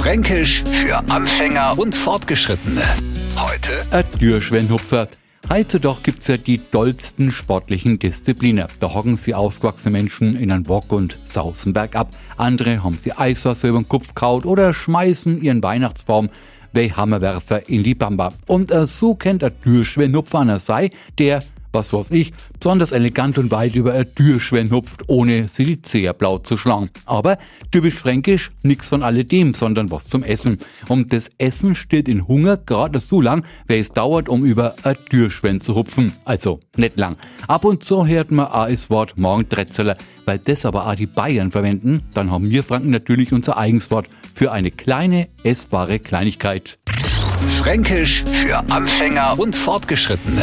Fränkisch für Anfänger und Fortgeschrittene. Heute Ein Türschwennhupfer. Heutzutage gibt's ja die dollsten sportlichen Disziplinen. Da hocken sie ausgewachsene Menschen in einen Bock und sausen bergab. Andere haben sie Eiswasser über den Kopf kaut oder schmeißen ihren Weihnachtsbaum wie Hammerwerfer in die Bamba. Und äh, so kennt ein Türschwennhupfer einer sei, der was weiß ich, besonders elegant und weit über eine Türschwen hupft, ohne sie die Zeher blau zu schlagen. Aber typisch fränkisch, nix von alledem, sondern was zum Essen. Und das Essen steht in Hunger gerade so lang, wie es dauert, um über eine Türschwen zu hupfen. Also, nicht lang. Ab und zu hört man auch das Wort Morgendretzeler, weil das aber auch die Bayern verwenden, dann haben wir Franken natürlich unser eigens Wort für eine kleine, essbare Kleinigkeit. Fränkisch für Anfänger und Fortgeschrittene.